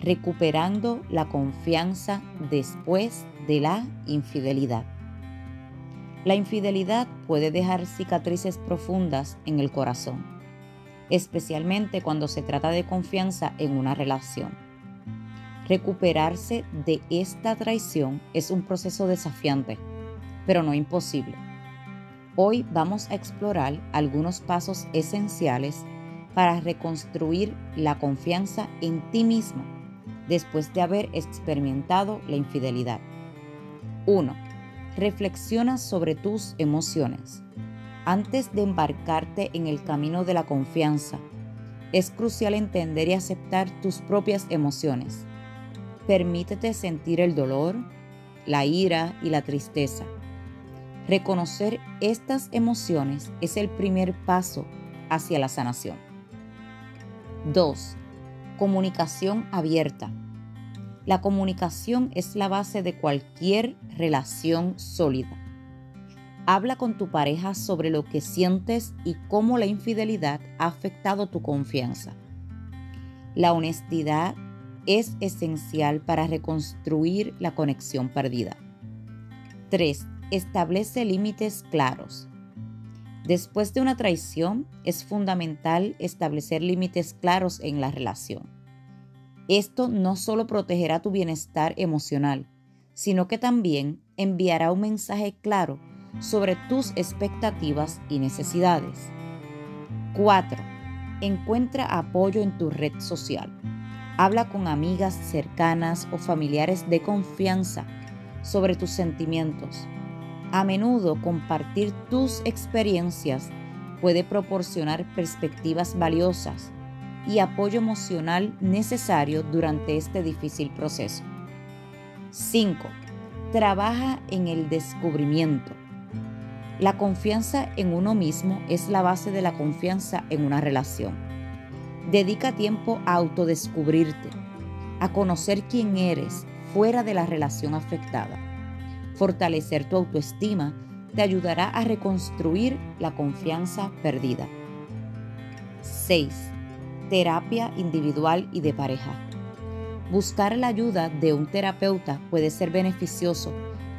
recuperando la confianza después de la infidelidad. La infidelidad puede dejar cicatrices profundas en el corazón, especialmente cuando se trata de confianza en una relación. Recuperarse de esta traición es un proceso desafiante, pero no imposible. Hoy vamos a explorar algunos pasos esenciales para reconstruir la confianza en ti mismo después de haber experimentado la infidelidad. 1. Reflexiona sobre tus emociones. Antes de embarcarte en el camino de la confianza, es crucial entender y aceptar tus propias emociones. Permítete sentir el dolor, la ira y la tristeza. Reconocer estas emociones es el primer paso hacia la sanación. 2. Comunicación abierta. La comunicación es la base de cualquier relación sólida. Habla con tu pareja sobre lo que sientes y cómo la infidelidad ha afectado tu confianza. La honestidad es esencial para reconstruir la conexión perdida. 3. Establece límites claros. Después de una traición, es fundamental establecer límites claros en la relación. Esto no solo protegerá tu bienestar emocional, sino que también enviará un mensaje claro sobre tus expectativas y necesidades. 4. Encuentra apoyo en tu red social. Habla con amigas cercanas o familiares de confianza sobre tus sentimientos a menudo compartir tus experiencias puede proporcionar perspectivas valiosas y apoyo emocional necesario durante este difícil proceso. 5. Trabaja en el descubrimiento. La confianza en uno mismo es la base de la confianza en una relación. Dedica tiempo a autodescubrirte, a conocer quién eres fuera de la relación afectada Fortalecer tu autoestima te ayudará a reconstruir la confianza perdida. 6. Terapia individual y de pareja. Buscar la ayuda de un terapeuta puede ser beneficioso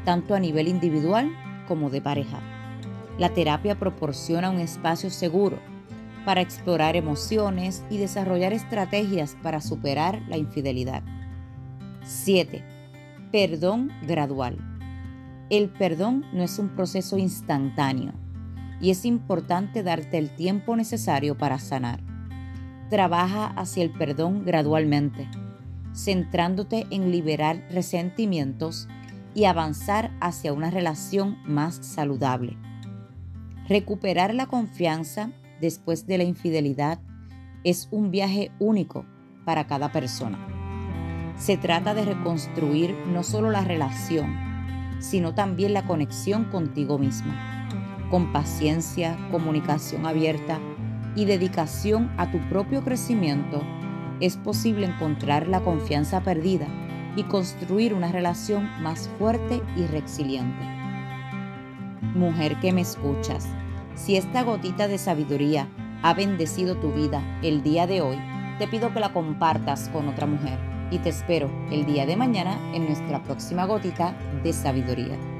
tanto a nivel individual como de pareja. La terapia proporciona un espacio seguro para explorar emociones y desarrollar estrategias para superar la infidelidad. 7. Perdón gradual. El perdón no es un proceso instantáneo y es importante darte el tiempo necesario para sanar. Trabaja hacia el perdón gradualmente, centrándote en liberar resentimientos y avanzar hacia una relación más saludable. Recuperar la confianza después de la infidelidad es un viaje único para cada persona. Se trata de reconstruir no solo la relación, sino también la conexión contigo misma. Con paciencia, comunicación abierta y dedicación a tu propio crecimiento, es posible encontrar la confianza perdida y construir una relación más fuerte y resiliente. Mujer que me escuchas, si esta gotita de sabiduría ha bendecido tu vida el día de hoy, te pido que la compartas con otra mujer y te espero el día de mañana en nuestra próxima gotita de sabiduría.